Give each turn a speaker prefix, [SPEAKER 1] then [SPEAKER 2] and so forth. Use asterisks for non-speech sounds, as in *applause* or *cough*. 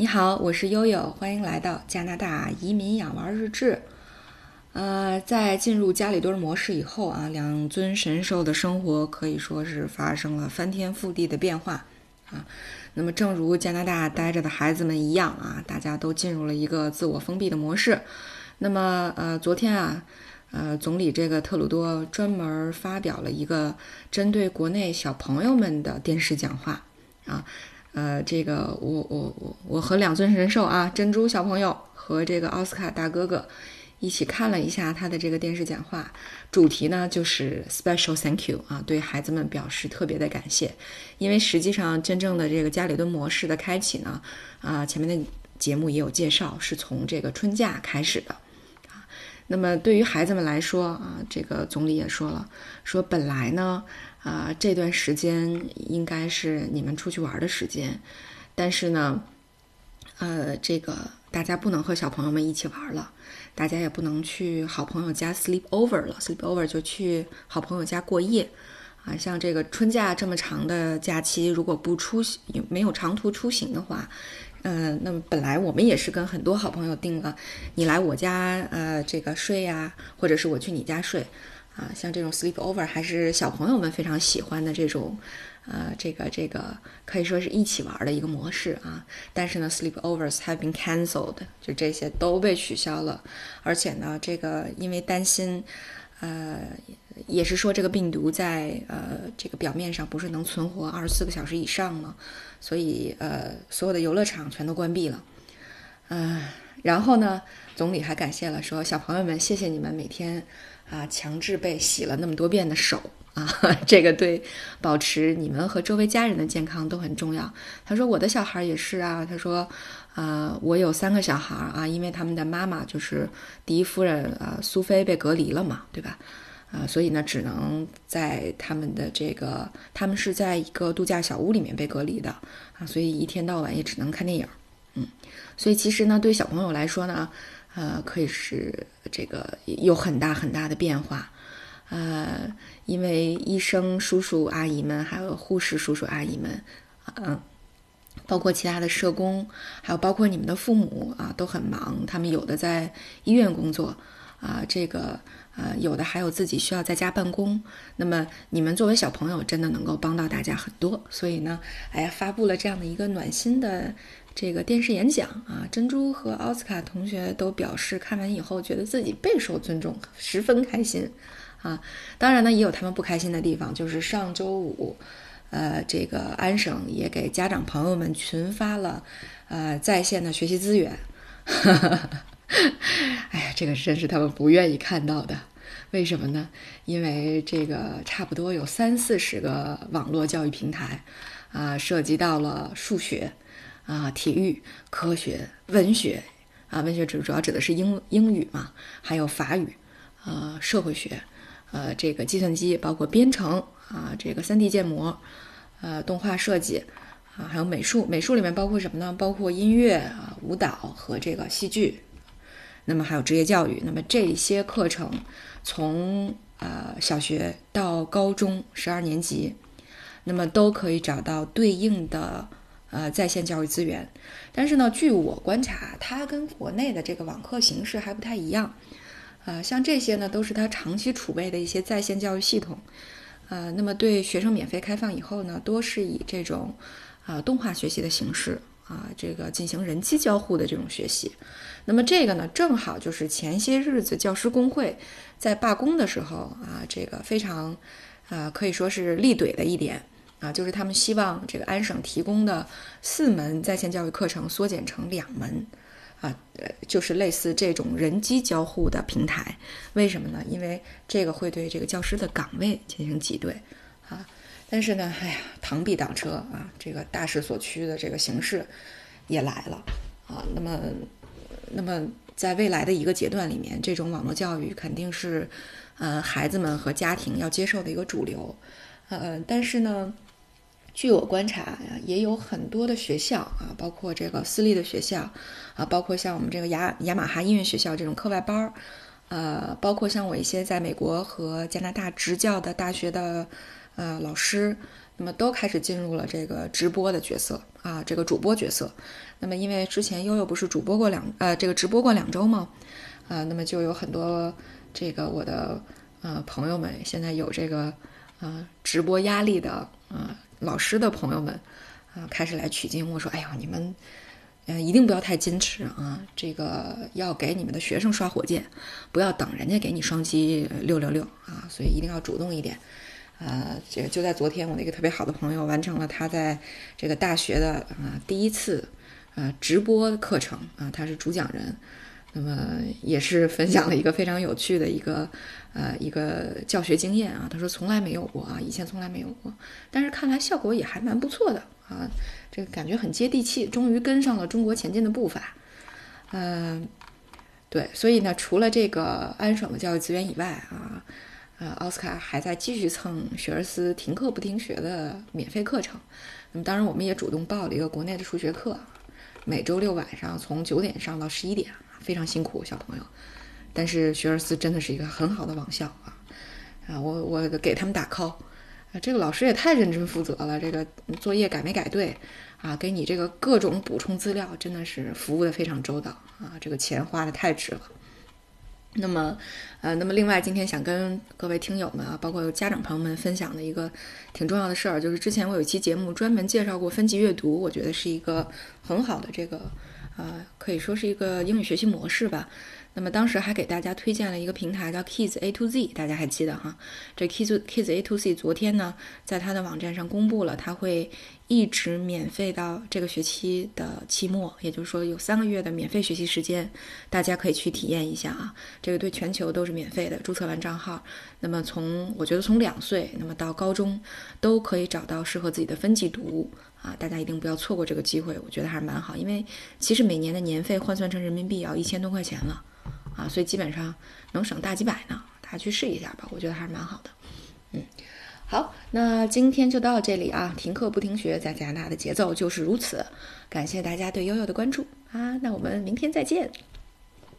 [SPEAKER 1] 你好，我是悠悠，欢迎来到加拿大移民养娃日志。呃，在进入家里蹲模式以后啊，两尊神兽的生活可以说是发生了翻天覆地的变化啊。那么，正如加拿大待着的孩子们一样啊，大家都进入了一个自我封闭的模式。那么，呃，昨天啊，呃，总理这个特鲁多专门发表了一个针对国内小朋友们的电视讲话啊。呃，这个我我我我和两尊神兽啊，珍珠小朋友和这个奥斯卡大哥哥一起看了一下他的这个电视讲话，主题呢就是 special thank you 啊，对孩子们表示特别的感谢，因为实际上真正的这个家里蹲模式的开启呢，啊，前面的节目也有介绍，是从这个春假开始的。那么对于孩子们来说啊，这个总理也说了，说本来呢。啊，这段时间应该是你们出去玩的时间，但是呢，呃，这个大家不能和小朋友们一起玩了，大家也不能去好朋友家 sleep over 了，sleep over 就去好朋友家过夜。啊，像这个春假这么长的假期，如果不出行，没有长途出行的话，嗯，那么本来我们也是跟很多好朋友定了，你来我家，呃，这个睡呀，或者是我去你家睡。啊，像这种 sleep over 还是小朋友们非常喜欢的这种，呃，这个这个可以说是一起玩的一个模式啊。但是呢，sleep overs have been cancelled，就这些都被取消了。而且呢，这个因为担心，呃，也是说这个病毒在呃这个表面上不是能存活二十四个小时以上吗？所以呃，所有的游乐场全都关闭了。嗯，然后呢，总理还感谢了，说小朋友们，谢谢你们每天。啊，强制被洗了那么多遍的手啊，*laughs* 这个对保持你们和周围家人的健康都很重要。他说我的小孩也是啊，他说，呃，我有三个小孩啊，因为他们的妈妈就是第一夫人啊，苏菲被隔离了嘛，对吧？啊，所以呢，只能在他们的这个，他们是在一个度假小屋里面被隔离的啊，所以一天到晚也只能看电影。嗯，所以其实呢，对小朋友来说呢。呃，可以是这个有很大很大的变化，呃，因为医生叔叔阿姨们，还有护士叔叔阿姨们，嗯，包括其他的社工，还有包括你们的父母啊，都很忙。他们有的在医院工作，啊，这个呃，有的还有自己需要在家办公。那么你们作为小朋友，真的能够帮到大家很多。所以呢，哎呀，发布了这样的一个暖心的。这个电视演讲啊，珍珠和奥斯卡同学都表示看完以后觉得自己备受尊重，十分开心啊。当然呢，也有他们不开心的地方，就是上周五，呃，这个安省也给家长朋友们群发了呃在线的学习资源。*laughs* *laughs* 哎呀，这个真是他们不愿意看到的。为什么呢？因为这个差不多有三四十个网络教育平台啊，涉及到了数学。啊，体育、科学、文学，啊，文学主主要指的是英英语嘛，还有法语，呃，社会学，呃，这个计算机，包括编程啊，这个 3D 建模，呃，动画设计，啊，还有美术，美术里面包括什么呢？包括音乐啊，舞蹈和这个戏剧，那么还有职业教育，那么这些课程从呃小学到高中十二年级，那么都可以找到对应的。呃，在线教育资源，但是呢，据我观察，它跟国内的这个网课形式还不太一样。呃，像这些呢，都是它长期储备的一些在线教育系统。呃，那么对学生免费开放以后呢，多是以这种啊动画学习的形式啊，这个进行人机交互的这种学习。那么这个呢，正好就是前些日子教师工会在罢工的时候啊，这个非常啊可以说是力怼的一点。啊，就是他们希望这个安省提供的四门在线教育课程缩减成两门，啊，呃，就是类似这种人机交互的平台。为什么呢？因为这个会对这个教师的岗位进行挤兑，啊，但是呢，哎呀，螳臂挡车啊，这个大势所趋的这个形式也来了，啊，那么，那么在未来的一个阶段里面，这种网络教育肯定是，呃，孩子们和家庭要接受的一个主流，呃，但是呢。据我观察呀，也有很多的学校啊，包括这个私立的学校啊，包括像我们这个雅雅马哈音乐学校这种课外班儿，呃，包括像我一些在美国和加拿大执教的大学的呃老师，那么都开始进入了这个直播的角色啊，这个主播角色。那么因为之前悠悠不是主播过两呃这个直播过两周吗？啊，那么就有很多这个我的呃朋友们现在有这个呃直播压力的啊老师的朋友们啊开始来取经，我说哎呀你们嗯一定不要太矜持啊，这个要给你们的学生刷火箭，不要等人家给你双击六六六啊，所以一定要主动一点。呃，这就在昨天，我那个特别好的朋友完成了他在这个大学的啊第一次呃直播课程啊，他是主讲人。那么也是分享了一个非常有趣的一个呃一个教学经验啊，他说从来没有过啊，以前从来没有过，但是看来效果也还蛮不错的啊，这个感觉很接地气，终于跟上了中国前进的步伐，嗯，对，所以呢，除了这个安省的教育资源以外啊，呃，奥斯卡还在继续蹭学而思停课不停学的免费课程，那么当然我们也主动报了一个国内的数学课，每周六晚上从九点上到十一点。非常辛苦，小朋友，但是学而思真的是一个很好的网校啊！啊，我我给他们打 call，啊，这个老师也太认真负责了，这个作业改没改对啊？给你这个各种补充资料，真的是服务的非常周到啊！这个钱花的太值了。那么，呃，那么另外今天想跟各位听友们啊，包括家长朋友们分享的一个挺重要的事儿，就是之前我有一期节目专门介绍过分级阅读，我觉得是一个很好的这个。呃，可以说是一个英语学习模式吧。那么当时还给大家推荐了一个平台，叫 Kids A to Z，大家还记得哈？这 Kids Kids A to Z 昨天呢，在他的网站上公布了，他会一直免费到这个学期的期末，也就是说有三个月的免费学习时间，大家可以去体验一下啊。这个对全球都是免费的，注册完账号，那么从我觉得从两岁，那么到高中都可以找到适合自己的分级读物。啊，大家一定不要错过这个机会，我觉得还是蛮好，因为其实每年的年费换算成人民币要一千多块钱了，啊，所以基本上能省大几百呢，大家去试一下吧，我觉得还是蛮好的。嗯，好，那今天就到这里啊，停课不停学，在加拿大的节奏就是如此，感谢大家对悠悠的关注啊，那我们明天再见。